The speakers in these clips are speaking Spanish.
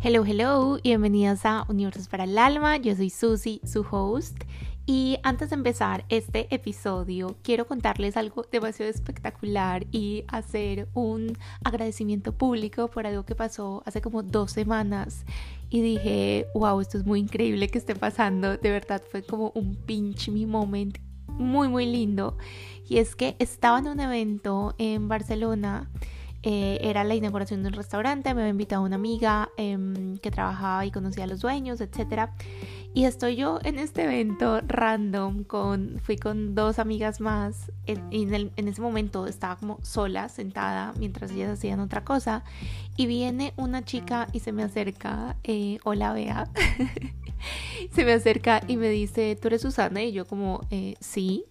Hello, hello, y bienvenidos a Universos para el Alma. Yo soy Susi, su host. Y antes de empezar este episodio, quiero contarles algo demasiado espectacular y hacer un agradecimiento público por algo que pasó hace como dos semanas. Y dije, wow, esto es muy increíble que esté pasando. De verdad fue como un pinch me moment muy, muy lindo. Y es que estaba en un evento en Barcelona eh, era la inauguración de un restaurante, me había invitado una amiga em, que trabajaba y conocía a los dueños, etc. Y estoy yo en este evento random, con, fui con dos amigas más y en, en, ese momento estaba como sola, sentada, mientras ellas hacían otra cosa. Y viene una chica y se me acerca, eh, hola Bea, se me acerca y me dice, ¿tú eres Susana? Y yo como, eh, sí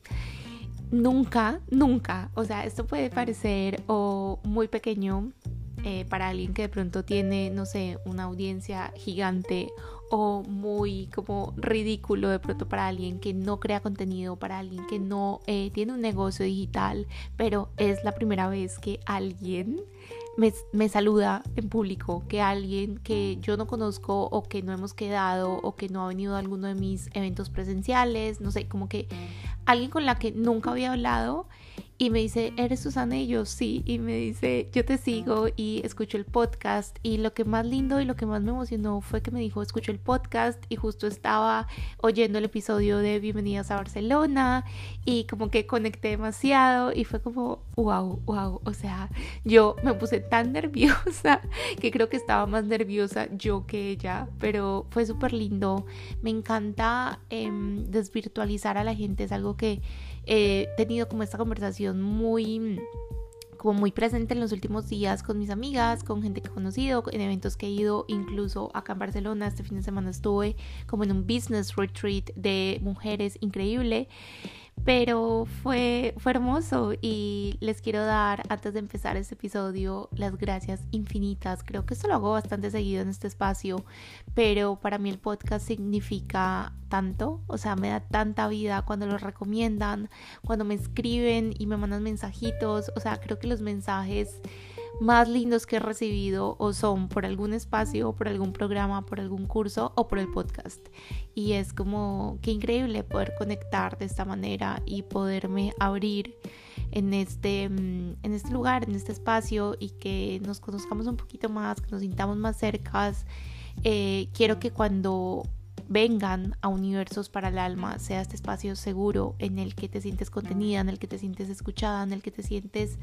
nunca, nunca, o sea, esto puede parecer o muy pequeño eh, para alguien que de pronto tiene, no sé, una audiencia gigante o muy como ridículo de pronto para alguien que no crea contenido, para alguien que no eh, tiene un negocio digital, pero es la primera vez que alguien me, me, saluda en público, que alguien que yo no conozco o que no hemos quedado o que no ha venido a alguno de mis eventos presenciales, no sé, como que alguien con la que nunca había hablado y me dice, ¿eres Susana? Y yo sí, y me dice, yo te sigo y escucho el podcast. Y lo que más lindo y lo que más me emocionó fue que me dijo, escucho el podcast y justo estaba oyendo el episodio de Bienvenidas a Barcelona y como que conecté demasiado y fue como, wow, wow, o sea, yo me puse tan nerviosa que creo que estaba más nerviosa yo que ella, pero fue súper lindo. Me encanta em, desvirtualizar a la gente, es algo que he tenido como esta conversación muy como muy presente en los últimos días con mis amigas, con gente que he conocido, en eventos que he ido, incluso acá en Barcelona, este fin de semana estuve como en un business retreat de mujeres increíble pero fue, fue hermoso y les quiero dar, antes de empezar este episodio, las gracias infinitas. Creo que esto lo hago bastante seguido en este espacio, pero para mí el podcast significa tanto, o sea, me da tanta vida cuando lo recomiendan, cuando me escriben y me mandan mensajitos, o sea, creo que los mensajes más lindos que he recibido o son por algún espacio, por algún programa, por algún curso o por el podcast. Y es como que increíble poder conectar de esta manera y poderme abrir en este, mm, en este lugar, en este espacio y que nos conozcamos un poquito más, que nos sintamos más cercas. Eh, quiero que cuando vengan a Universos para el Alma, sea este espacio seguro en el que te sientes contenida, en el que te sientes escuchada, en el que te sientes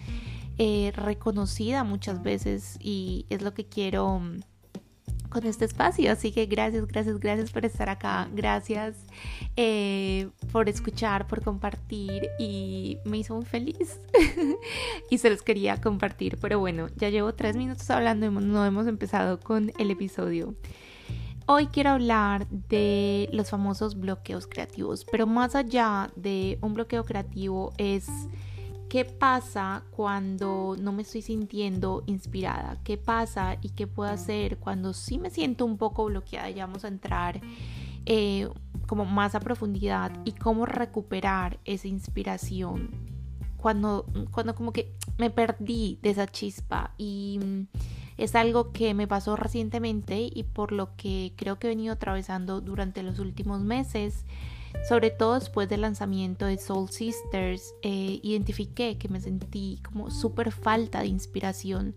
eh, reconocida muchas veces y es lo que quiero mm, con este espacio. Así que gracias, gracias, gracias por estar acá. Gracias eh, por escuchar, por compartir y me hizo muy feliz. y se los quería compartir. Pero bueno, ya llevo tres minutos hablando y no hemos empezado con el episodio. Hoy quiero hablar de los famosos bloqueos creativos, pero más allá de un bloqueo creativo es qué pasa cuando no me estoy sintiendo inspirada, qué pasa y qué puedo hacer cuando sí me siento un poco bloqueada. Ya vamos a entrar eh, como más a profundidad y cómo recuperar esa inspiración cuando, cuando como que me perdí de esa chispa y es algo que me pasó recientemente y por lo que creo que he venido atravesando durante los últimos meses. Sobre todo después del lanzamiento de Soul Sisters, eh, identifiqué que me sentí como súper falta de inspiración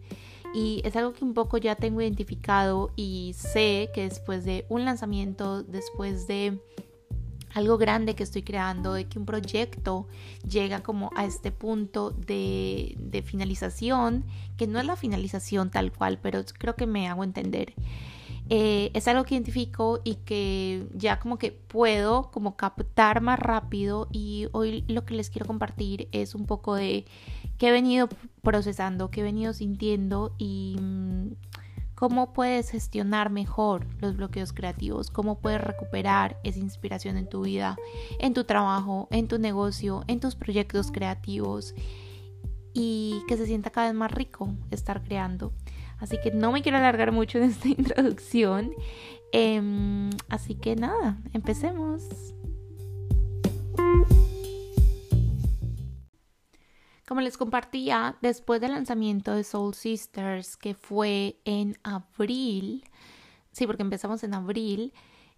y es algo que un poco ya tengo identificado y sé que después de un lanzamiento, después de algo grande que estoy creando, de que un proyecto llega como a este punto de, finalización, que no es la finalización tal cual, pero creo que me hago entender. Eh, es algo que identifico y que ya como que puedo como captar más rápido y hoy lo que les quiero compartir es un poco de qué he venido procesando, qué he venido sintiendo y mm, cómo puedes gestionar mejor los bloqueos creativos, cómo puedes recuperar esa inspiración en tu vida, en tu trabajo, en tu negocio, en tus proyectos creativos y que se sienta cada vez más rico estar creando. Así que no me quiero alargar mucho en esta introducción. Em, así que nada, empecemos. Como les compartía, después del lanzamiento de Soul Sisters, que fue en abril sí, porque empezamos en abril,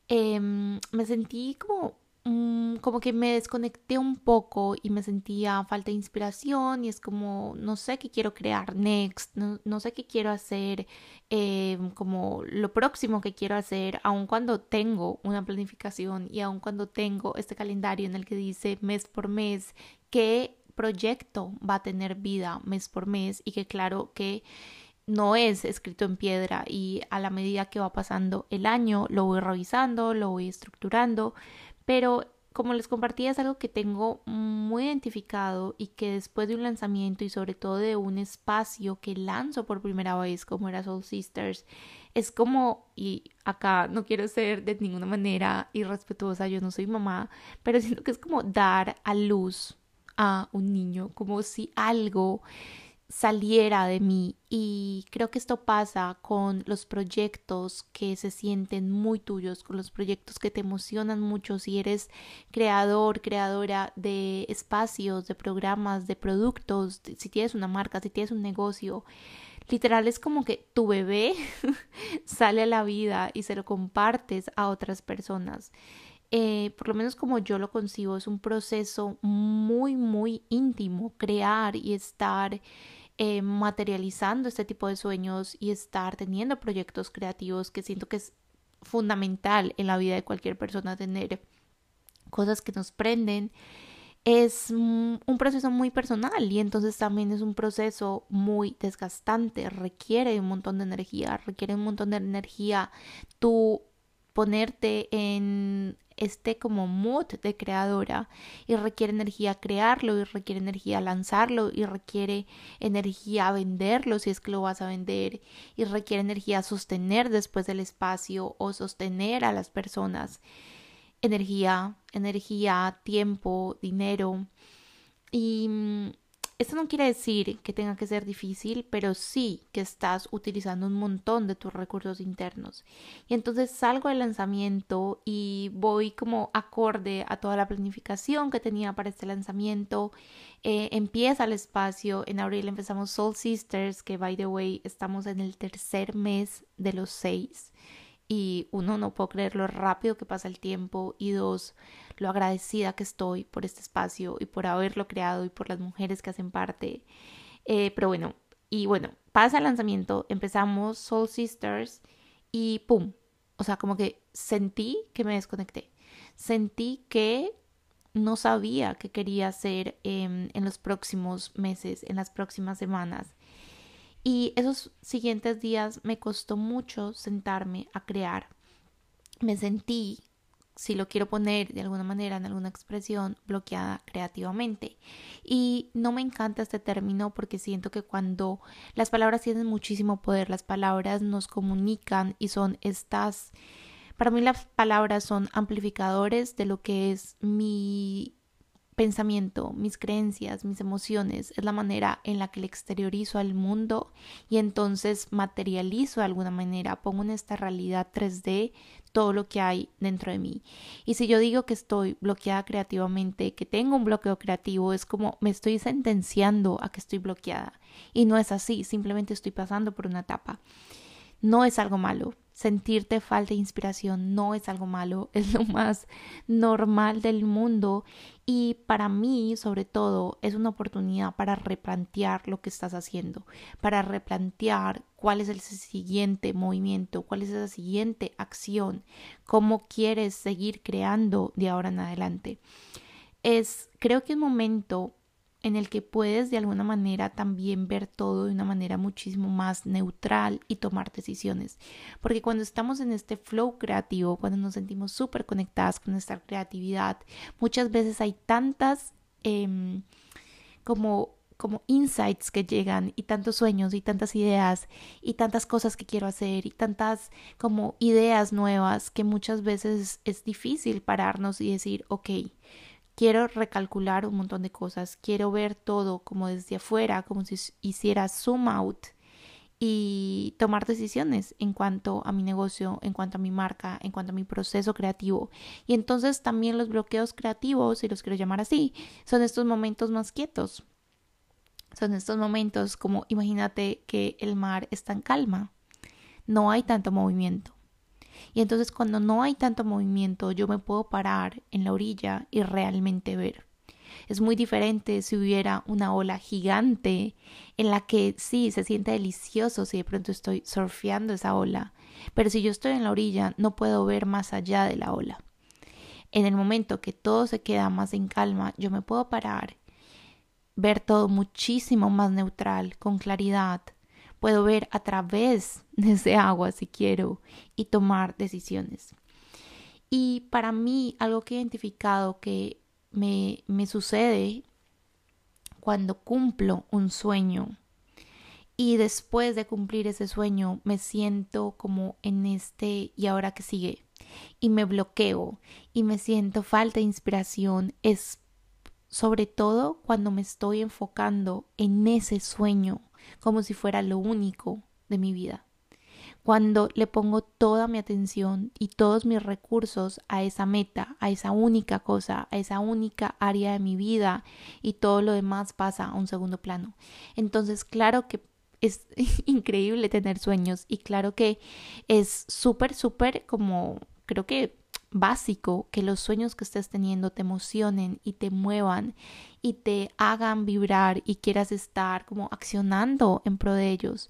em, me sentí como Mm, como que me desconecté un poco y me sentía falta de inspiración y es como no sé qué quiero crear next, no, sé qué quiero hacer, em, como lo próximo que quiero hacer, aun cuando tengo una planificación y aun cuando tengo este calendario en el que dice mes por mes qué proyecto va a tener vida mes por mes y que claro que no es escrito en piedra y a la medida que va pasando el año lo voy revisando, lo voy estructurando, pero como les compartí es algo que tengo muy identificado y que después de un lanzamiento y sobre todo de un espacio que lanzo por primera vez como era Soul Sisters, es como, y acá no quiero ser de ninguna manera irrespetuosa, yo no soy mamá, pero siento que es como dar a luz a un niño, como si algo saliera de mí y creo que esto pasa con los proyectos que se sienten muy tuyos, con los proyectos que te emocionan mucho si eres creador, creadora de espacios, de programas, de productos, si tienes una marca, si tienes un negocio. Literal es como que tu bebé sale a la vida y se lo compartes a otras personas. Eh, por lo menos como yo lo concibo, es un proceso muy, muy íntimo, crear y estar eh, materializando este tipo de sueños y estar teniendo proyectos creativos que siento que es fundamental en la vida de cualquier persona tener cosas que nos prenden es un proceso muy personal y entonces también es un proceso muy desgastante, requiere un montón de energía, requiere un montón de energía tú ponerte en este como mood de creadora y requiere energía crearlo y requiere energía lanzarlo y requiere energía venderlo si es que lo vas a vender y requiere energía sostener después del espacio o sostener a las personas. Energía energía tiempo dinero. Y mm, esto no quiere decir que tenga que ser difícil, pero sí que estás utilizando un montón de tus recursos internos. Y entonces salgo del lanzamiento y voy como acorde a toda la planificación que tenía para este lanzamiento. Eh, empieza el espacio. En abril empezamos Soul Sisters, que by the way estamos en el tercer mes de los seis y uno no puedo creer lo rápido que pasa el tiempo y dos lo agradecida que estoy por este espacio y por haberlo creado y por las mujeres que hacen parte. Eh, pero bueno y bueno pasa el lanzamiento empezamos Soul Sisters y pum. O sea como que sentí que me desconecté. Sentí que no sabía qué quería hacer en los próximos meses en las próximas semanas. Y esos siguientes días me costó mucho sentarme a crear. Me sentí, si lo quiero poner de alguna manera en alguna expresión, bloqueada creativamente. Y no me encanta este término porque siento que cuando las palabras tienen muchísimo poder, las palabras nos comunican y son estas... Para mí las palabras son amplificadores de lo que es mi pensamiento, mis creencias, mis emociones, es la manera en la que le exteriorizo al mundo y entonces materializo de alguna manera, pongo en esta realidad 3D todo lo que hay dentro de mí. Y si yo digo que estoy bloqueada creativamente, que tengo un bloqueo creativo, es como me estoy sentenciando a que estoy bloqueada. Y no es así, simplemente estoy pasando por una etapa. No es algo malo, sentirte falta de inspiración no es algo malo, es lo más normal del mundo y para mí sobre todo es una oportunidad para replantear lo que estás haciendo, para replantear cuál es el siguiente movimiento, cuál es la siguiente acción, cómo quieres seguir creando de ahora en adelante. Es creo que un momento en el que puedes de alguna manera también ver todo de una manera muchísimo más neutral y tomar decisiones. Porque cuando estamos en este flow creativo, cuando nos sentimos súper conectadas con nuestra creatividad, muchas veces hay tantas em, como como insights que llegan y tantos sueños y tantas ideas y tantas cosas que quiero hacer y tantas como ideas nuevas que muchas veces es difícil pararnos y decir, ok, quiero recalcular un montón de cosas, quiero ver todo como desde afuera, como si hiciera zoom out y tomar decisiones en cuanto a mi negocio, en cuanto a mi marca, en cuanto a mi proceso creativo. Y entonces también los bloqueos creativos, si los quiero llamar así, son estos momentos más quietos. Son estos momentos como imagínate que el mar está en calma, no hay tanto movimiento. Y entonces cuando no hay tanto movimiento, yo me puedo parar en la orilla y realmente ver. Es muy diferente si hubiera una ola gigante en la que sí se siente delicioso si de pronto estoy surfeando esa ola, pero si yo estoy en la orilla no puedo ver más allá de la ola. En el momento que todo se queda más en calma, yo me puedo parar, ver todo muchísimo más neutral, con claridad, puedo ver a través de ese agua si quiero y tomar decisiones. Y para mí algo que he identificado que me, me sucede cuando cumplo un sueño y después de cumplir ese sueño me siento como en este y ahora que sigue y me bloqueo y me siento falta de inspiración es sobre todo cuando me estoy enfocando en ese sueño como si fuera lo único de mi vida. Cuando le pongo toda mi atención y todos mis recursos a esa meta, a esa única cosa, a esa única área de mi vida y todo lo demás pasa a un segundo plano. Entonces, claro que es increíble tener sueños y claro que es súper, súper como creo que básico que los sueños que estés teniendo te emocionen y te muevan y te hagan vibrar y quieras estar como accionando en pro de ellos.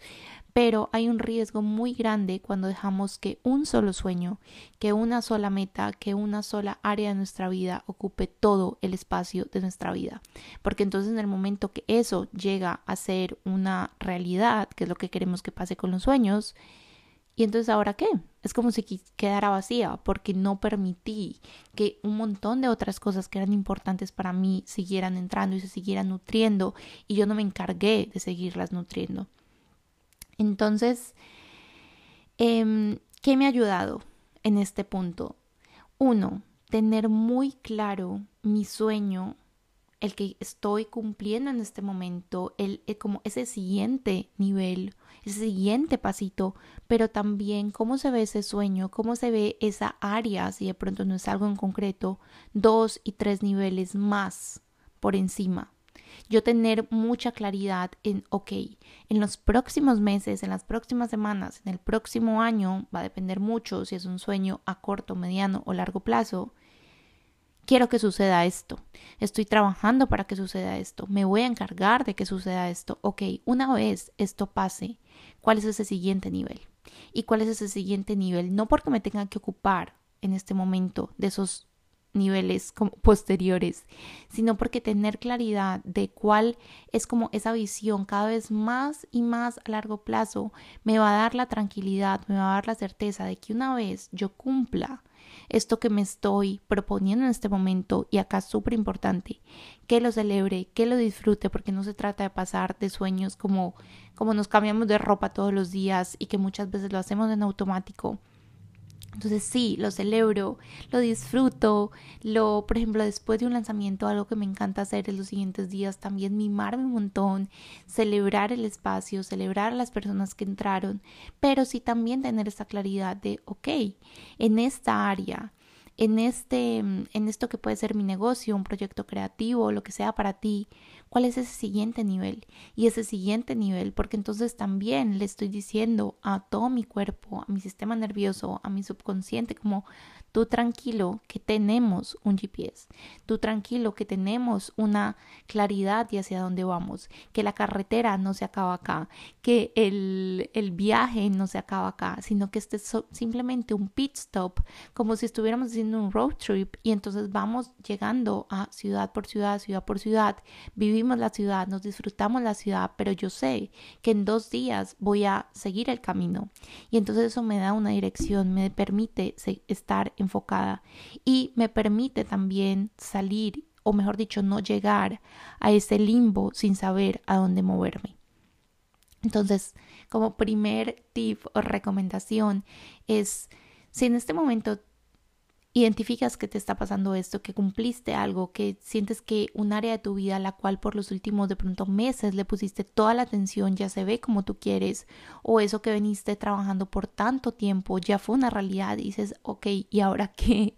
Pero hay un riesgo muy grande cuando dejamos que un solo sueño, que una sola meta, que una sola área de nuestra vida ocupe todo el espacio de nuestra vida. Porque entonces en el momento que eso llega a ser una realidad, que es lo que queremos que pase con los sueños, y entonces ahora qué? Es como si quedara vacía porque no permití que un montón de otras cosas que eran importantes para mí siguieran entrando y se siguieran nutriendo y yo no me encargué de seguirlas nutriendo. Entonces, eh, ¿qué me ha ayudado en este punto? Uno, tener muy claro mi sueño el que estoy cumpliendo en este momento, el, eh, como ese siguiente nivel, ese siguiente pasito, pero también cómo se ve ese sueño, cómo se ve esa área, si de pronto no es algo en concreto, dos y tres niveles más por encima. Yo tener mucha claridad en, ok, en los próximos meses, en las próximas semanas, en el próximo año, va a depender mucho si es un sueño a corto, mediano o largo plazo, quiero que suceda esto, estoy trabajando para que suceda esto, me voy a encargar de que suceda esto. Ok, una vez esto pase, ¿cuál es ese siguiente nivel? ¿Y cuál es ese siguiente nivel? No porque me tenga que ocupar en este momento de esos niveles posteriores, sino porque tener claridad de cuál es como esa visión cada vez más y más a largo plazo me va a dar la tranquilidad, me va a dar la certeza de que una vez yo cumpla esto que me estoy proponiendo en este momento y acá súper importante, que lo celebre, que lo disfrute, porque no se trata de pasar de sueños como, como nos cambiamos de ropa todos los días y que muchas veces lo hacemos en automático entonces sí, lo celebro, lo disfruto, lo, por ejemplo, después de un lanzamiento, algo que me encanta hacer en los siguientes días, también mimarme un montón, celebrar el espacio, celebrar a las personas que entraron, pero sí también tener esa claridad de, ok, en esta área, en este, en esto que puede ser mi negocio, un proyecto creativo, lo que sea para ti, cuál es ese siguiente nivel y ese siguiente nivel, porque entonces también le estoy diciendo a todo mi cuerpo, a mi sistema nervioso, a mi subconsciente, como tú tranquilo que tenemos un GPS, tú tranquilo que tenemos una claridad de hacia dónde vamos, que la carretera no se acaba acá, que el, el viaje no se acaba acá, sino que este es simplemente un pit stop, como si estuviéramos haciendo un road trip. Y entonces vamos llegando a ciudad por ciudad, ciudad por ciudad, vivir la ciudad, nos disfrutamos la ciudad, pero yo sé que en dos días voy a seguir el camino. Y entonces eso me da una dirección, me permite estar enfocada y me permite también salir, o mejor dicho, no llegar a ese limbo sin saber a dónde moverme. Entonces, como primer tip o recomendación es, si en este momento identificas que te está pasando esto, que cumpliste algo, que sientes que un área de tu vida a la cual por los últimos de pronto meses le pusiste toda la atención ya se ve como tú quieres, o eso que veniste trabajando por tanto tiempo ya fue una realidad y dices, ok, ¿y ahora qué?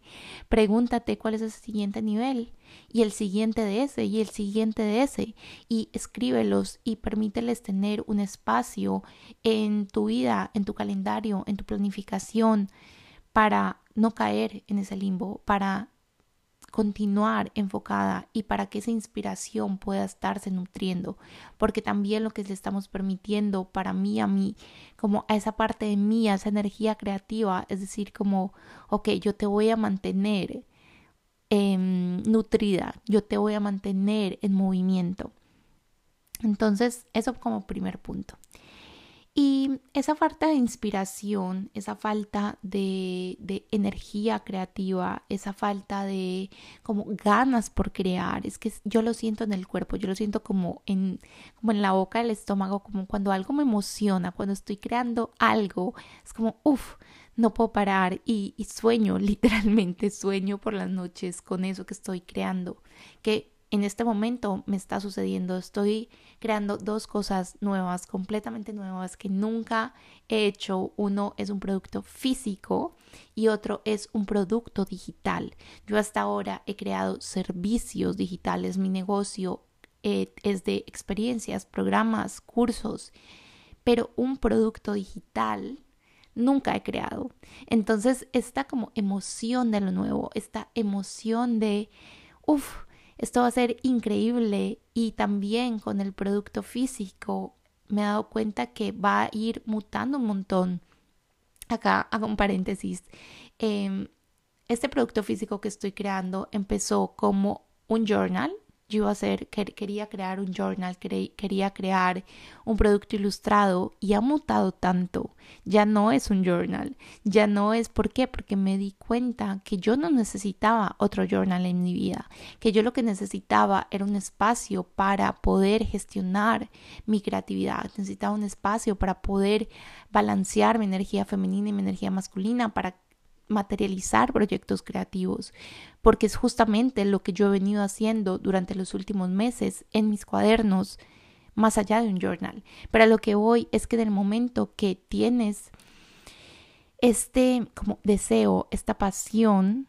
Pregúntate cuál es ese siguiente nivel y el siguiente de ese y el siguiente de ese y escríbelos y permíteles tener un espacio en tu vida, en tu calendario, en tu planificación para no caer en ese limbo, para continuar enfocada y para que esa inspiración pueda estarse nutriendo, porque también lo que le estamos permitiendo para mí, a mí, como a esa parte de mí, a esa energía creativa, es decir, como, ok, yo te voy a mantener em, nutrida, yo te voy a mantener en movimiento. Entonces, eso como primer punto. Y esa falta de inspiración, esa falta de, de, energía creativa, esa falta de como ganas por crear, es que yo lo siento en el cuerpo, yo lo siento como en, como en la boca del estómago, como cuando algo me emociona, cuando estoy creando algo, es como, uff, no puedo parar y, y sueño, literalmente sueño por las noches con eso que estoy creando, que en este momento me está sucediendo. Estoy creando dos cosas nuevas, completamente nuevas, que nunca he hecho. Uno es un producto físico y otro es un producto digital. Yo hasta ahora he creado servicios digitales. Mi negocio eh, es de experiencias, programas, cursos, pero un producto digital nunca he creado. Entonces, esta como emoción de lo nuevo, esta emoción de, uff, esto va a ser increíble y también con el producto físico me he dado cuenta que va a ir mutando un montón. Acá hago un paréntesis. Em, este producto físico que estoy creando empezó como un journal yo iba a hacer, quería crear un journal, quería crear un producto ilustrado y ha mutado tanto. Ya no es un journal, ya no es, ¿por qué? Porque me di cuenta que yo no necesitaba otro journal en mi vida, que yo lo que necesitaba era un espacio para poder gestionar mi creatividad, necesitaba un espacio para poder balancear mi energía femenina y mi energía masculina, para materializar proyectos creativos, porque es justamente lo que yo he venido haciendo durante los últimos meses en mis cuadernos, más allá de un journal. Pero lo que voy es que en el momento que tienes este como deseo, esta pasión,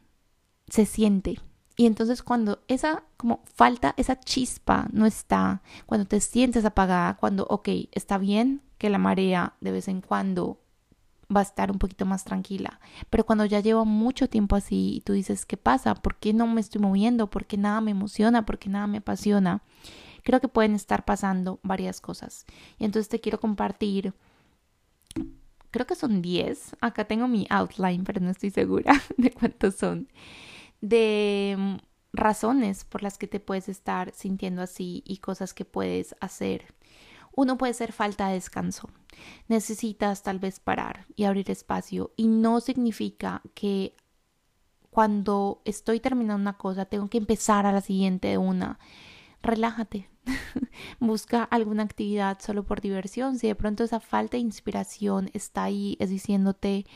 se siente. Y entonces cuando esa como falta, esa chispa no está, cuando te sientes apagada, cuando, ok, está bien que la marea de vez en cuando va a estar un poquito más tranquila. Pero cuando ya llevo mucho tiempo así y tú dices, ¿qué pasa? ¿Por qué no me estoy moviendo? ¿Por qué nada me emociona? ¿Por qué nada me apasiona? Creo que pueden estar pasando varias cosas. Y entonces te quiero compartir, creo que son 10. Acá tengo mi outline, pero no estoy segura de cuántos son. De mm, razones por las que te puedes estar sintiendo así y cosas que puedes hacer uno puede ser falta de descanso. Necesitas tal vez parar y abrir espacio y no significa que cuando estoy terminando una cosa tengo que empezar a la siguiente de una. Relájate. Busca alguna actividad solo por diversión. Si de pronto esa falta de inspiración está ahí, es diciéndote,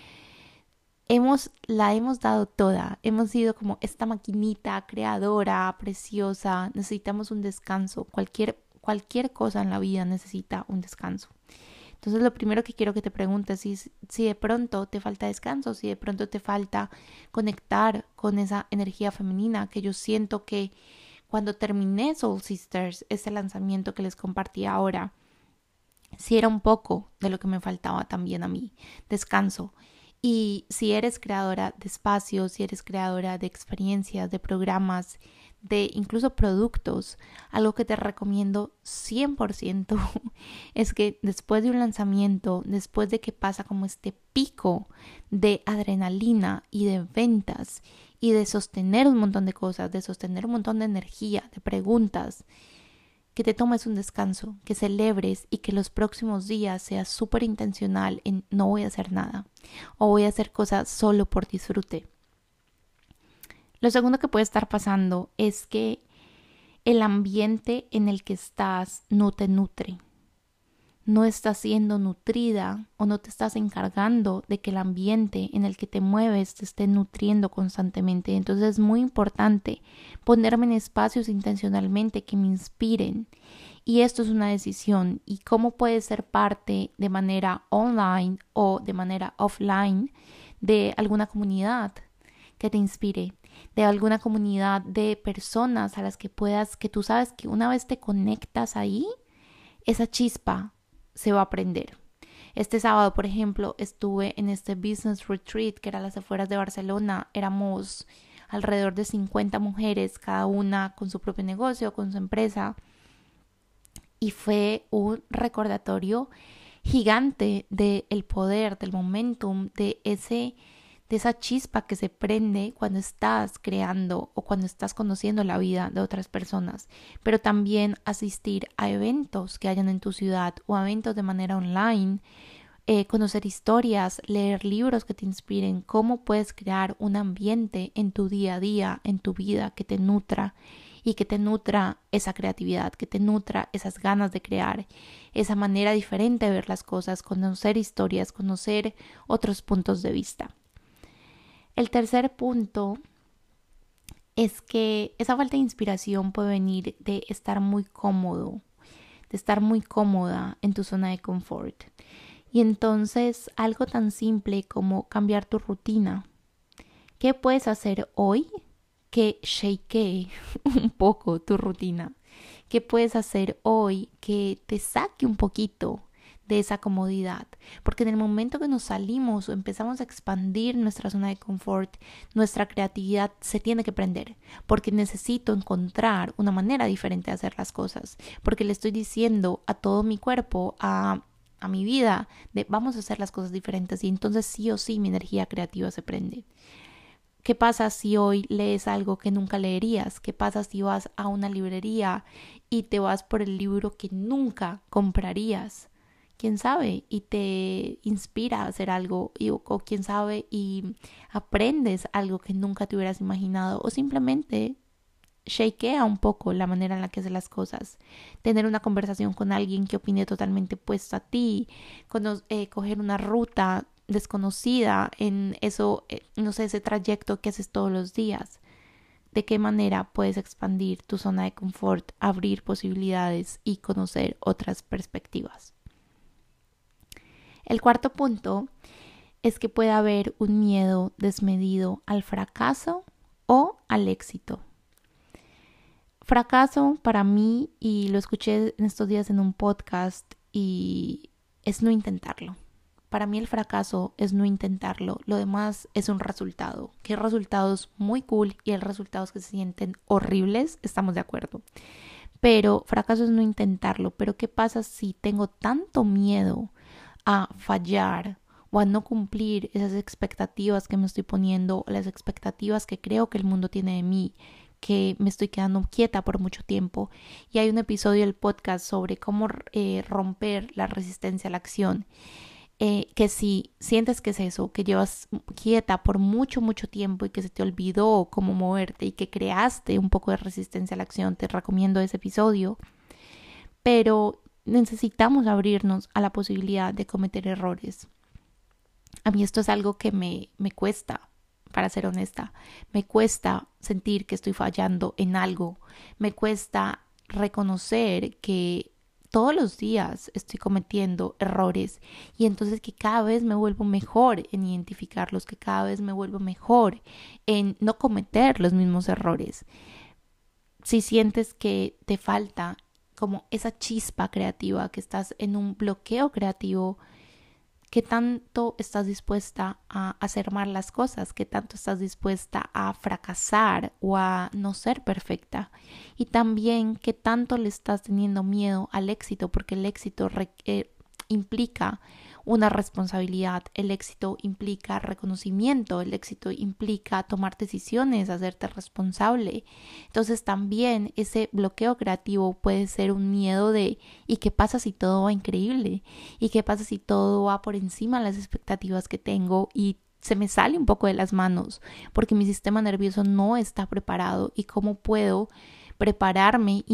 hemos, la hemos dado toda, hemos sido como esta maquinita creadora, preciosa, necesitamos un descanso, cualquier cualquier cosa en la vida necesita un descanso. Entonces lo primero que quiero que te preguntes es si de pronto te falta descanso, si de pronto te falta conectar con esa energía femenina que yo siento que cuando terminé Soul Sisters, ese lanzamiento que les compartí ahora, si era un poco de lo que me faltaba también a mí, descanso. Y si eres creadora de espacios, si eres creadora de experiencias, de programas, de incluso productos, algo que te recomiendo 100% es que después de un lanzamiento, después de que pasa como este pico de adrenalina y de ventas y de sostener un montón de cosas, de sostener un montón de energía, de preguntas, que te tomes un descanso, que celebres y que los próximos días seas súper intencional en no voy a hacer nada o voy a hacer cosas solo por disfrute lo segundo que puede estar pasando es que el ambiente en el que estás no te nutre. No estás siendo nutrida o no te estás encargando de que el ambiente en el que te mueves te esté nutriendo constantemente. Entonces es muy importante ponerme en espacios intencionalmente que me inspiren. Y esto es una decisión. ¿Y cómo puede ser parte de manera online o de manera offline de alguna comunidad que te inspire? De alguna comunidad de personas a las que puedas, que tú sabes que una vez te conectas ahí, esa chispa se va a prender. Este sábado, por ejemplo, estuve en este Business Retreat que era a las afueras de Barcelona. Éramos alrededor de 50 mujeres, cada una con su propio negocio, con su empresa. Y fue un recordatorio gigante del el poder, del momentum, de ese de esa chispa que se prende cuando estás creando o cuando estás conociendo la vida de otras personas, pero también asistir a eventos que hayan en tu ciudad o eventos de manera online, eh, conocer historias, leer libros que te inspiren, cómo puedes crear un ambiente en tu día a día, en tu vida que te nutra y que te nutra esa creatividad, que te nutra esas ganas de crear, esa manera diferente de ver las cosas, conocer historias, conocer otros puntos de vista. El tercer punto es que esa falta de inspiración puede venir de estar muy cómodo, de estar muy cómoda en tu zona de confort. Y entonces algo tan simple como cambiar tu rutina. ¿Qué puedes hacer hoy que shake un poco tu rutina? ¿Qué puedes hacer hoy que te saque un poquito de esa comodidad, porque en el momento que nos salimos o empezamos a expandir nuestra zona de confort, nuestra creatividad se tiene que prender, porque necesito encontrar una manera diferente de hacer las cosas, porque le estoy diciendo a todo mi cuerpo, a, a mi vida, de vamos a hacer las cosas diferentes y entonces sí o sí mi energía creativa se prende. ¿Qué pasa si hoy lees algo que nunca leerías? ¿Qué pasa si vas a una librería y te vas por el libro que nunca comprarías? Quién sabe, y te inspira a hacer algo, o, quién sabe, y aprendes algo que nunca te hubieras imaginado, o simplemente shakea un poco la manera en la que haces las cosas. Tener una conversación con alguien que opine totalmente opuesto a ti, eh, coger una ruta desconocida en eso, eh, no sé, ese trayecto que haces todos los días. De qué manera puedes expandir tu zona de confort, abrir posibilidades y conocer otras perspectivas. El cuarto punto es que puede haber un miedo desmedido al fracaso o al éxito. Fracaso para mí, y lo escuché en estos días en un podcast, y es no intentarlo. Para mí el fracaso es no intentarlo, lo demás es un resultado, que resultados muy cool y hay resultados que se sienten horribles, estamos de acuerdo. Pero fracaso es no intentarlo, pero ¿qué pasa si tengo tanto miedo a fallar o a no cumplir esas expectativas que me estoy poniendo, las expectativas que creo que el mundo tiene de mí, que me estoy quedando quieta por mucho tiempo. Y hay un episodio del podcast sobre cómo eh, romper la resistencia a la acción. Eh, que si sientes que es eso, que llevas quieta por mucho, mucho tiempo y que se te olvidó cómo moverte y que creaste un poco de resistencia a la acción, te recomiendo ese episodio. Pero necesitamos abrirnos a la posibilidad de cometer errores. A mí esto es algo que me, me cuesta, para ser honesta. Me cuesta sentir que estoy fallando en algo. Me cuesta reconocer que todos los días estoy cometiendo errores y entonces que cada vez me vuelvo mejor en identificarlos, que cada vez me vuelvo mejor en no cometer los mismos errores. Si sientes que te falta como esa chispa creativa, que estás en un bloqueo creativo, qué tanto estás dispuesta a hacer mal las cosas, qué tanto estás dispuesta a fracasar o a no ser perfecta. Y también qué tanto le estás teniendo miedo al éxito, porque el éxito eh, implica una responsabilidad. El éxito implica reconocimiento, el éxito implica tomar decisiones, hacerte responsable. Entonces también ese bloqueo creativo puede ser un miedo de ¿y qué pasa si todo va increíble? ¿Y qué pasa si todo va por encima de las expectativas que tengo y se me sale un poco de las manos porque mi sistema nervioso no está preparado y cómo puedo prepararme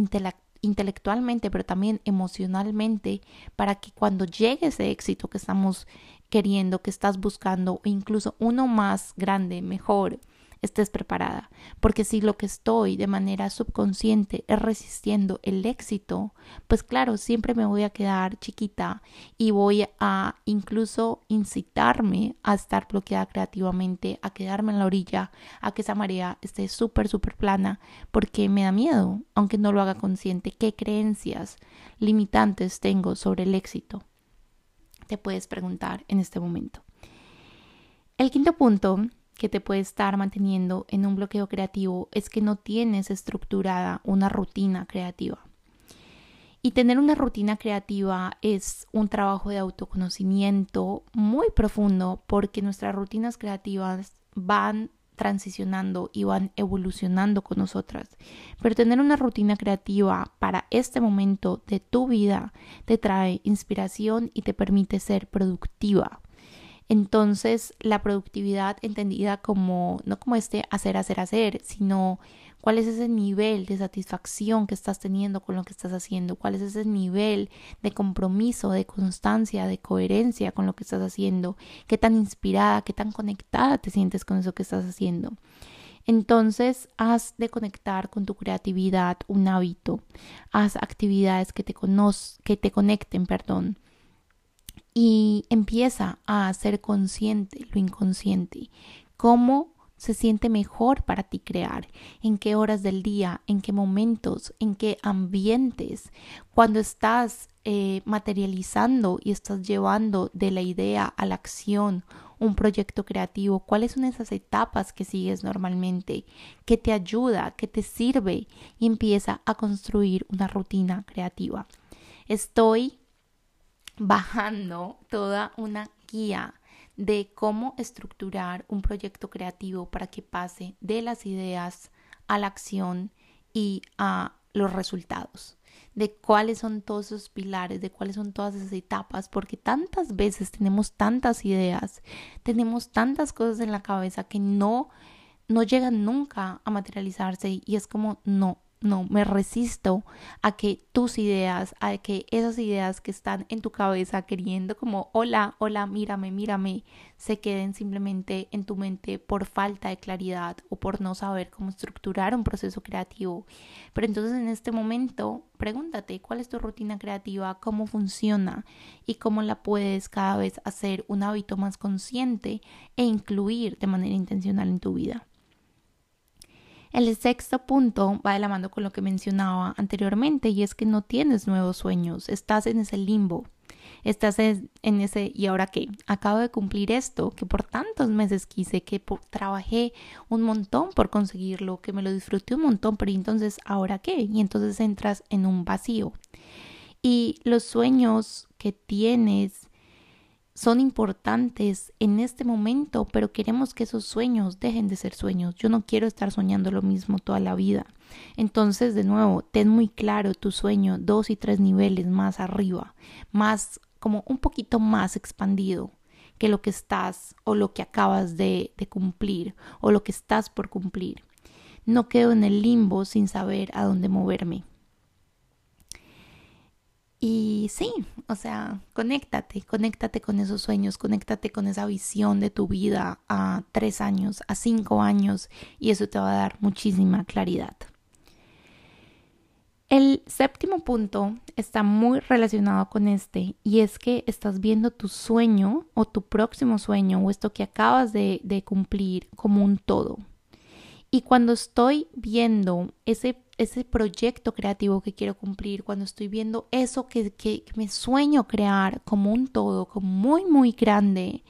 intelectualmente pero también emocionalmente, para que cuando llegue ese éxito que estamos queriendo, que estás buscando, incluso uno más grande, mejor, estés preparada. Porque si lo que estoy de manera subconsciente es resistiendo el éxito, pues claro, siempre me voy a quedar chiquita y voy a incluso incitarme a estar bloqueada creativamente, a quedarme en la orilla, a que esa marea esté súper, súper plana, porque me da miedo, aunque no lo haga consciente, qué creencias limitantes tengo sobre el éxito. te puedes preguntar en este momento. El quinto punto que te puede estar manteniendo en un bloqueo creativo es que no tienes estructurada una rutina creativa. Y tener una rutina creativa es un trabajo de autoconocimiento muy profundo porque nuestras rutinas creativas van transicionando y van evolucionando con nosotras. Pero tener una rutina creativa para este momento de tu vida te trae inspiración y te permite ser productiva. Entonces, la productividad entendida como, no como este hacer, hacer, hacer, sino cuál es ese nivel de satisfacción que estás teniendo con lo que estás haciendo, cuál es ese nivel de compromiso, de constancia, de coherencia con lo que estás haciendo, qué tan inspirada, qué tan conectada te sientes con eso que estás haciendo. Entonces, haz de conectar con tu creatividad un hábito, haz actividades que te, que te conecten, perdón, y empieza a ser consciente lo inconsciente, cómo se siente mejor para ti crear, en qué horas del día, en qué momentos, en qué ambientes, cuando estás eh, materializando y estás llevando de la idea a la acción un proyecto creativo, cuáles son esas etapas que sigues normalmente, que te ayuda, que te sirve y empieza a construir una rutina creativa. Estoy bajando toda una guía de cómo estructurar un proyecto creativo para que pase de las ideas a la acción y a los resultados, de cuáles son todos esos pilares, de cuáles son todas esas etapas, porque tantas veces tenemos tantas ideas, tenemos tantas cosas en la cabeza que no no llegan nunca a materializarse y es como no, no, me resisto a que tus ideas, a que esas ideas que están en tu cabeza queriendo como hola, hola, mírame, mírame, se queden simplemente en tu mente por falta de claridad o por no saber cómo estructurar un proceso creativo. Pero entonces en este momento, pregúntate cuál es tu rutina creativa, cómo funciona y cómo la puedes cada vez hacer un hábito más consciente e incluir de manera intencional en tu vida. El sexto punto va de la mano con lo que mencionaba anteriormente y es que no tienes nuevos sueños, estás en ese limbo, estás en, ese ¿y ahora qué? Acabo de cumplir esto que por tantos meses quise, que trabajé un montón por conseguirlo, que me lo disfruté un montón, pero entonces ¿ahora qué? Y entonces entras en un vacío. Y los sueños que tienes son importantes en este momento, pero queremos que esos sueños dejen de ser sueños. Yo no quiero estar soñando lo mismo toda la vida. Entonces, de nuevo, ten muy claro tu sueño dos y tres niveles más arriba, más como un poquito más expandido que lo que estás o lo que acabas de, de cumplir o lo que estás por cumplir. No quedo en el limbo sin saber a dónde moverme. Y sí, o sea, conéctate, conéctate con esos sueños, conéctate con esa visión de tu vida a tres años, a cinco años, y eso te va a dar muchísima claridad. El séptimo punto está muy relacionado con este y es que estás viendo tu sueño o tu próximo sueño o esto que acabas de, de cumplir como un todo. Y cuando estoy viendo ese ese proyecto creativo que quiero cumplir, cuando estoy viendo eso que, que, me sueño crear como un todo, como muy, muy grande,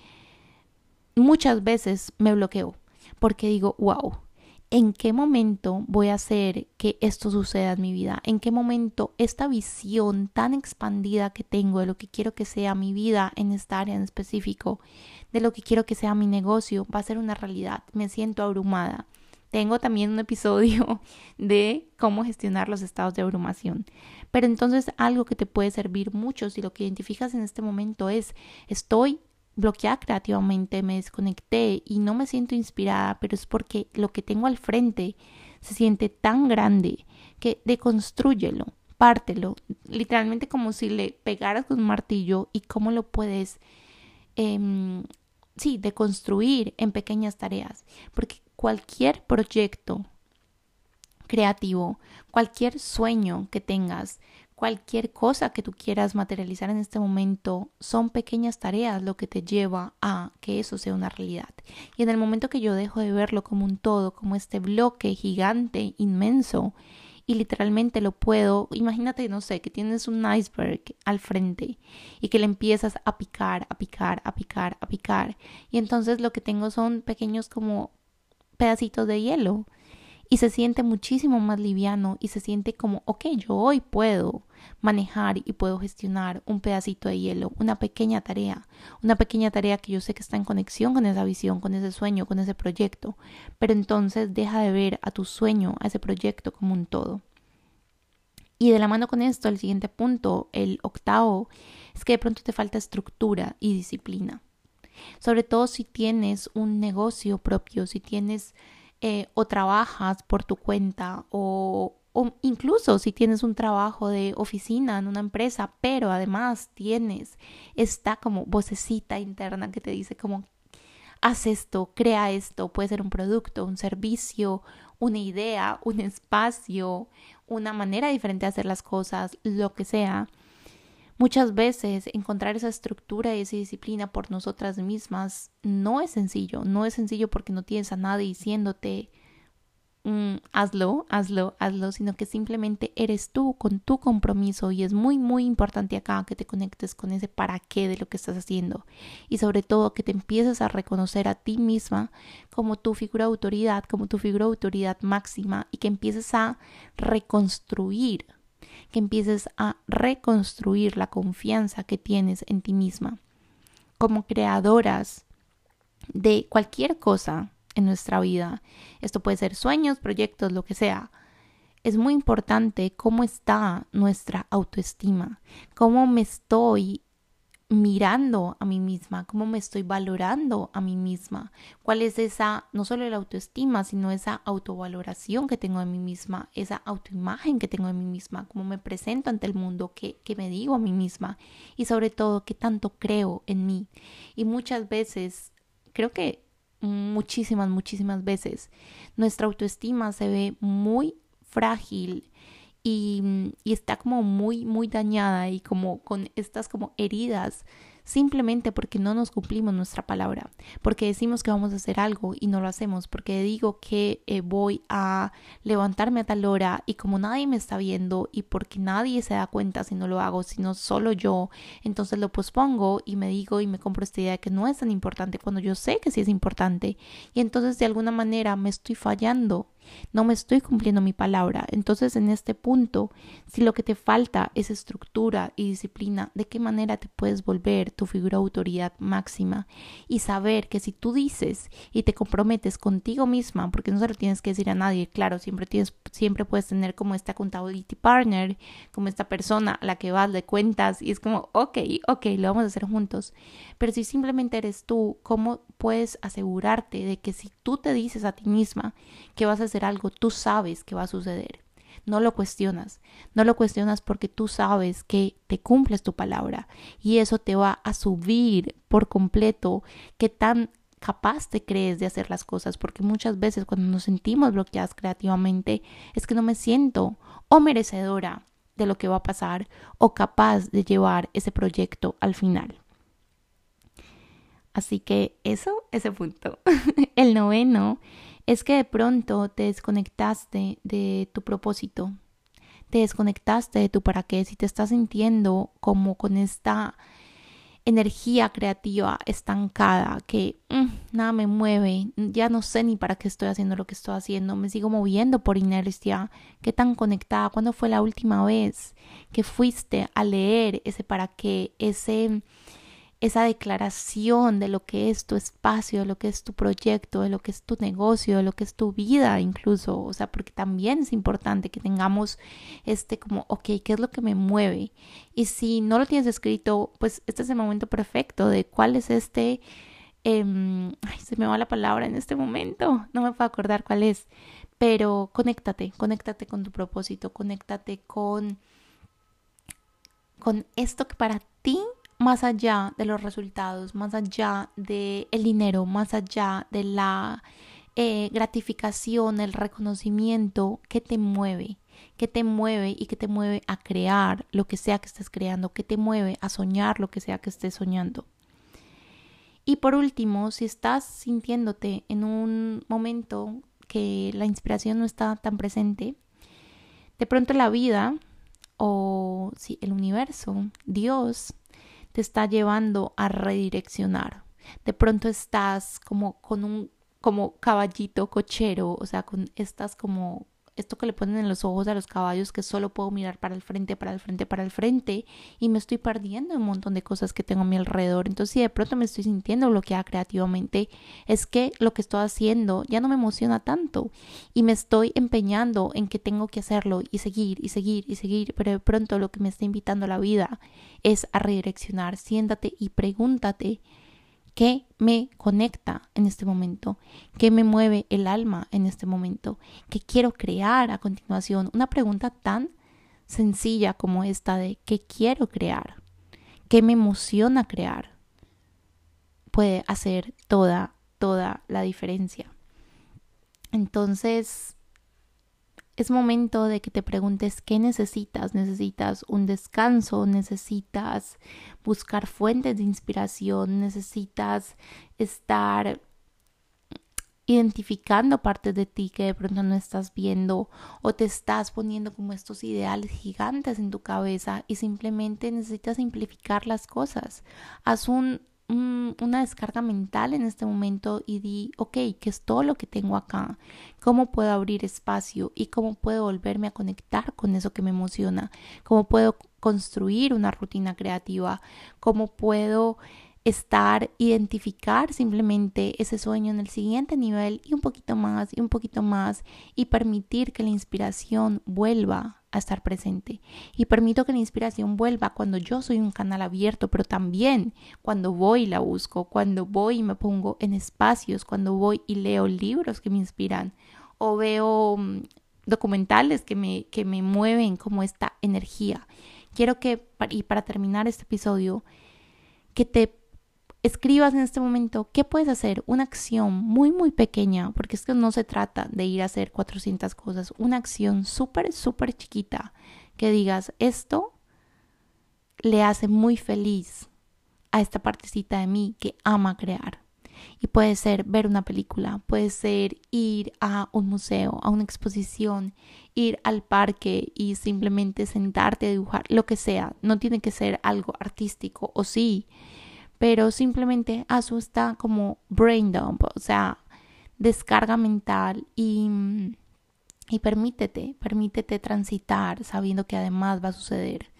muchas veces me bloqueo porque digo, wow, ¿en qué momento voy a hacer que esto suceda en mi vida? ¿En qué momento esta visión tan expandida que tengo de lo que quiero que sea mi vida en esta área en específico, de lo que quiero que sea mi negocio, va a ser una realidad? Me siento abrumada tengo también un episodio de cómo gestionar los estados de abrumación. Pero entonces algo que te puede servir mucho si lo que identificas en este momento es estoy bloqueada creativamente, me desconecté y no me siento inspirada, pero es porque lo que tengo al frente se siente tan grande que deconstrúyelo, pártelo, literalmente como si le pegaras con un martillo y cómo lo puedes, eh, sí, deconstruir en pequeñas tareas, porque cualquier proyecto creativo, cualquier sueño que tengas, cualquier cosa que tú quieras materializar en este momento, son pequeñas tareas lo que te lleva a que eso sea una realidad. Y en el momento que yo dejo de verlo como un todo, como este bloque gigante, inmenso, y literalmente lo puedo, imagínate, no sé, que tienes un iceberg al frente y que le empiezas a picar, a picar, a picar, a picar y entonces lo que tengo son pequeños como pedacitos de hielo y se siente muchísimo más liviano y se siente como, ok, yo hoy puedo manejar y puedo gestionar un pedacito de hielo, una pequeña tarea, una pequeña tarea que yo sé que está en conexión con esa visión, con ese sueño, con ese proyecto, pero entonces deja de ver a tu sueño, a ese proyecto como un todo. Y de la mano con esto, el siguiente punto, el octavo, es que de pronto te falta estructura y disciplina. Sobre todo si tienes un negocio propio, si tienes eh, o trabajas por tu cuenta o, incluso si tienes un trabajo de oficina en una empresa, pero además tienes esta como vocecita interna que te dice como haz esto, crea esto, puede ser un producto, un servicio, una idea, un espacio, una manera diferente de hacer las cosas, lo que sea. Muchas veces encontrar esa estructura y esa disciplina por nosotras mismas no es sencillo, no es sencillo porque no tienes a nadie diciéndote mm, hazlo, hazlo, hazlo, sino que simplemente eres tú con tu compromiso y es muy, muy importante acá que te conectes con ese para qué de lo que estás haciendo y sobre todo que te empieces a reconocer a ti misma como tu figura de autoridad, como tu figura de autoridad máxima y que empieces a reconstruir que empieces a reconstruir la confianza que tienes en ti misma. Como creadoras de cualquier cosa en nuestra vida, esto puede ser sueños, proyectos, lo que sea, es muy importante cómo está nuestra autoestima, cómo me estoy mirando a mí misma, cómo me estoy valorando a mí misma, cuál es esa, no solo la autoestima, sino esa autovaloración que tengo de mí misma, esa autoimagen que tengo de mí misma, cómo me presento ante el mundo, qué, qué me digo a mí misma y sobre todo qué tanto creo en mí. Y muchas veces, creo que muchísimas, muchísimas veces, nuestra autoestima se ve muy frágil y, y está como muy, muy dañada y como con estas como heridas simplemente porque no nos cumplimos nuestra palabra, porque decimos que vamos a hacer algo y no lo hacemos, porque digo que eh, voy a levantarme a tal hora y como nadie me está viendo y porque nadie se da cuenta si no lo hago, sino solo yo, entonces lo pospongo y me digo y me compro esta idea de que no es tan importante cuando yo sé que sí es importante y entonces de alguna manera me estoy fallando no me estoy cumpliendo mi palabra. Entonces, en este punto, si lo que te falta es estructura y disciplina, ¿de qué manera te puedes volver tu figura de autoridad máxima? Y saber que si tú dices y te comprometes contigo misma, porque no se lo tienes que decir a nadie, claro, siempre tienes, siempre puedes tener como esta accountability partner, como esta persona a la que vas de cuentas y es como, ok, ok, lo vamos a hacer juntos. Pero si simplemente eres tú, ¿cómo puedes asegurarte de que si tú te dices a ti misma que vas a hacer algo, tú sabes que va a suceder. No lo cuestionas, no lo cuestionas porque tú sabes que te cumples tu palabra y eso te va a subir por completo qué tan capaz te crees de hacer las cosas, porque muchas veces cuando nos sentimos bloqueadas creativamente es que no me siento o merecedora de lo que va a pasar o capaz de llevar ese proyecto al final. Así que eso, ese punto. El noveno es que de pronto te desconectaste de tu propósito, te desconectaste de tu para qué, si te estás sintiendo como con esta energía creativa estancada que mm, nada me mueve, ya no sé ni para qué estoy haciendo lo que estoy haciendo, me sigo moviendo por inercia, qué tan conectada, cuándo fue la última vez que fuiste a leer ese para qué, ese esa declaración de lo que es tu espacio, de lo que es tu proyecto, de lo que es tu negocio, de lo que es tu vida incluso, o sea, porque también es importante que tengamos este como, ok, ¿qué es lo que me mueve? Y si no lo tienes escrito, pues este es el momento perfecto de cuál es este, em, ay, se me va la palabra en este momento, no me puedo acordar cuál es, pero conéctate, conéctate con tu propósito, conéctate con, con esto que para ti más allá de los resultados, más allá del el dinero, más allá de la eh, gratificación, el reconocimiento que te mueve, que te mueve y que te mueve a crear lo que sea que estés creando, que te mueve a soñar lo que sea que estés soñando. Y por último, si estás sintiéndote en un momento que la inspiración no está tan presente, De pronto la vida o si el universo, Dios, te está llevando a redireccionar. De pronto estás como con un como caballito cochero, o sea, con estas como esto que le ponen en los ojos a los caballos que solo puedo mirar para el frente, para el frente, para el frente y me estoy perdiendo un montón de cosas que tengo a mi alrededor. Entonces, si de pronto me estoy sintiendo bloqueada creativamente, es que lo que estoy haciendo ya no me emociona tanto y me estoy empeñando en que tengo que hacerlo y seguir y seguir y seguir, pero de pronto lo que me está invitando la vida es a redireccionar. Siéntate y pregúntate ¿Qué me conecta en este momento? ¿Qué me mueve el alma en este momento? ¿Qué quiero crear a continuación? Una pregunta tan sencilla como esta de ¿qué quiero crear? ¿Qué me emociona crear? Puede hacer toda, toda la diferencia. Entonces, es momento de que te preguntes qué necesitas. Necesitas un descanso, necesitas buscar fuentes de inspiración, necesitas estar identificando partes de ti que de pronto no estás viendo o te estás poniendo como estos ideales gigantes en tu cabeza y simplemente necesitas simplificar las cosas. Haz un una descarga mental en este momento y di, ok, ¿qué es todo lo que tengo acá? ¿Cómo puedo abrir espacio? ¿Y cómo puedo volverme a conectar con eso que me emociona? ¿Cómo puedo construir una rutina creativa? ¿Cómo puedo estar, identificar simplemente ese sueño en el siguiente nivel y un poquito más y un poquito más y permitir que la inspiración vuelva a estar presente y permito que la inspiración vuelva cuando yo soy un canal abierto, pero también cuando voy y la busco, cuando voy y me pongo en espacios, cuando voy y leo libros que me inspiran o veo mm, documentales que me, que me mueven como esta energía. Quiero que, y para terminar este episodio, que te escribas en este momento qué puedes hacer, una acción muy, muy pequeña, porque es que no se trata de ir a hacer 400 cosas, una acción súper, súper chiquita, que digas, esto le hace muy feliz a esta partecita de mí que ama crear. Y puede ser ver una película, puede ser ir a un museo, a una exposición, ir al parque y simplemente sentarte a dibujar, lo que sea. No tiene que ser algo artístico, o sí, pero simplemente asusta como brain dump, o sea, descarga mental y, y permítete, permítete transitar sabiendo que además va a suceder.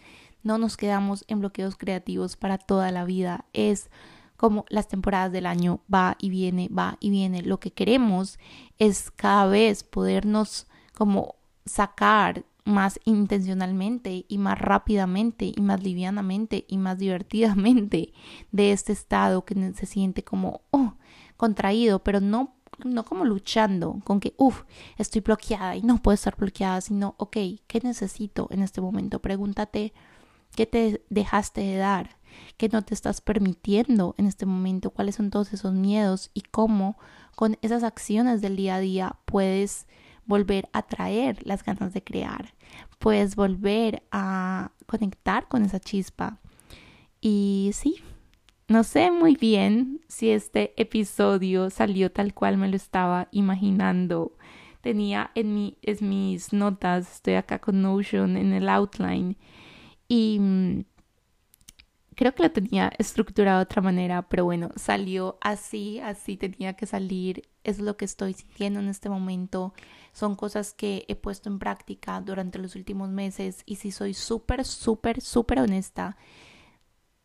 No nos quedamos en bloqueos creativos para toda la vida. Es como las temporadas del año va y viene, va y viene. Lo que queremos es cada vez podernos como sacar más intencionalmente y más rápidamente y más livianamente y más divertidamente de este estado que se siente como oh, contraído, pero no no como luchando con que, uff, estoy bloqueada y no puedo estar bloqueada, sino, ok, ¿qué necesito en este momento? Pregúntate qué te dejaste de dar, qué no te estás permitiendo en este momento, cuáles son todos esos miedos y cómo con esas acciones del día a día puedes volver a traer las ganas de crear, puedes volver a conectar con esa chispa. Y sí, no sé muy bien si este episodio salió tal cual me lo estaba imaginando. Tenía en, mi, en mis notas, estoy acá con Notion en el outline y mm, creo que lo tenía estructurado de otra manera, pero bueno, salió así, así tenía que salir, es lo que estoy sintiendo en este momento, son cosas que he puesto en práctica durante los últimos meses y si soy súper, súper, súper honesta,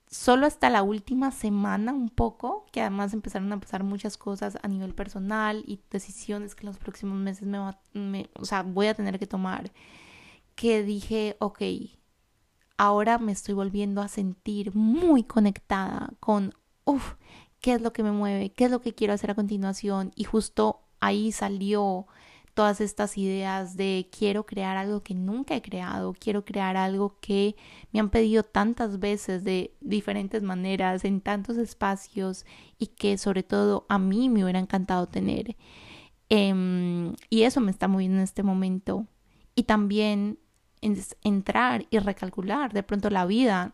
solo hasta la última semana un poco, que además empezaron a pasar muchas cosas a nivel personal y decisiones que en los próximos meses me, me o sea, voy a tener que tomar, que dije, ok, ahora me estoy volviendo a sentir muy conectada con, uff, ¿qué es lo que me mueve? ¿Qué es lo que quiero hacer a continuación? Y justo ahí salió todas estas ideas de quiero crear algo que nunca he creado, quiero crear algo que me han pedido tantas veces de diferentes maneras, en tantos espacios y que sobre todo a mí me hubiera encantado tener. Em, y eso me está moviendo en este momento. Y también entrar y recalcular de pronto la vida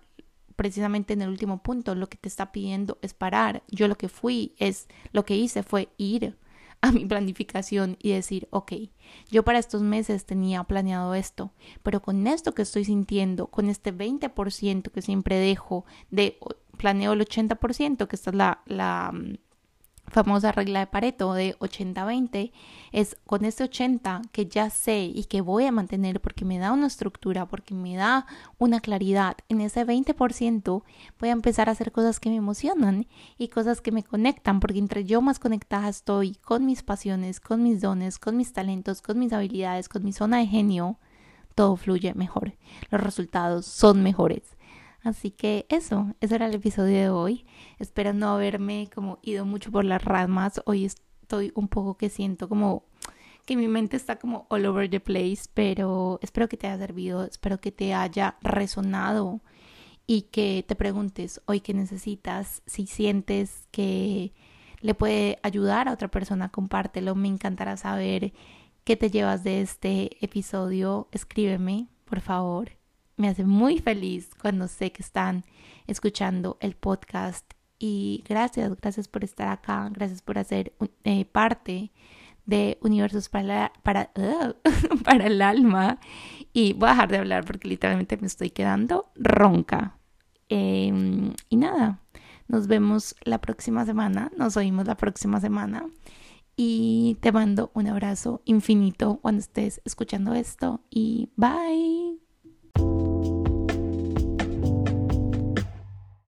precisamente en el último punto. Lo que te está pidiendo es parar. Yo lo que fui es lo que hice fue ir a mi planificación y decir, ok, yo para estos meses tenía planeado esto, pero con esto que estoy sintiendo, con este 20% que siempre dejo de planeo el 80%, que esta es la, la mm, famosa regla de Pareto de 80-20, es con este 80 que ya sé y que voy a mantener porque me da una estructura, porque me da una claridad, en ese 20% voy a empezar a hacer cosas que me emocionan y cosas que me conectan, porque entre yo más conectada estoy con mis pasiones, con mis dones, con mis talentos, con mis habilidades, con mi zona de genio, todo fluye mejor, los resultados son mejores. Así que eso, ese era el episodio de hoy. Espero no haberme como ido mucho por las ramas. Hoy estoy un poco que siento como que mi mente está como all over the place, pero espero que te haya servido, espero que te haya resonado y que te preguntes hoy qué necesitas, si sientes que le puede ayudar a otra persona, compártelo, me encantará saber qué te llevas de este episodio, escríbeme, por favor me hace muy feliz cuando sé que están escuchando el podcast y gracias, gracias por estar acá, gracias por hacer eh, parte de Universos para, para, para el alma y voy a dejar de hablar porque literalmente me estoy quedando ronca. Em, y nada, nos vemos la próxima semana, nos oímos la próxima semana y te mando un abrazo infinito cuando estés escuchando esto y bye.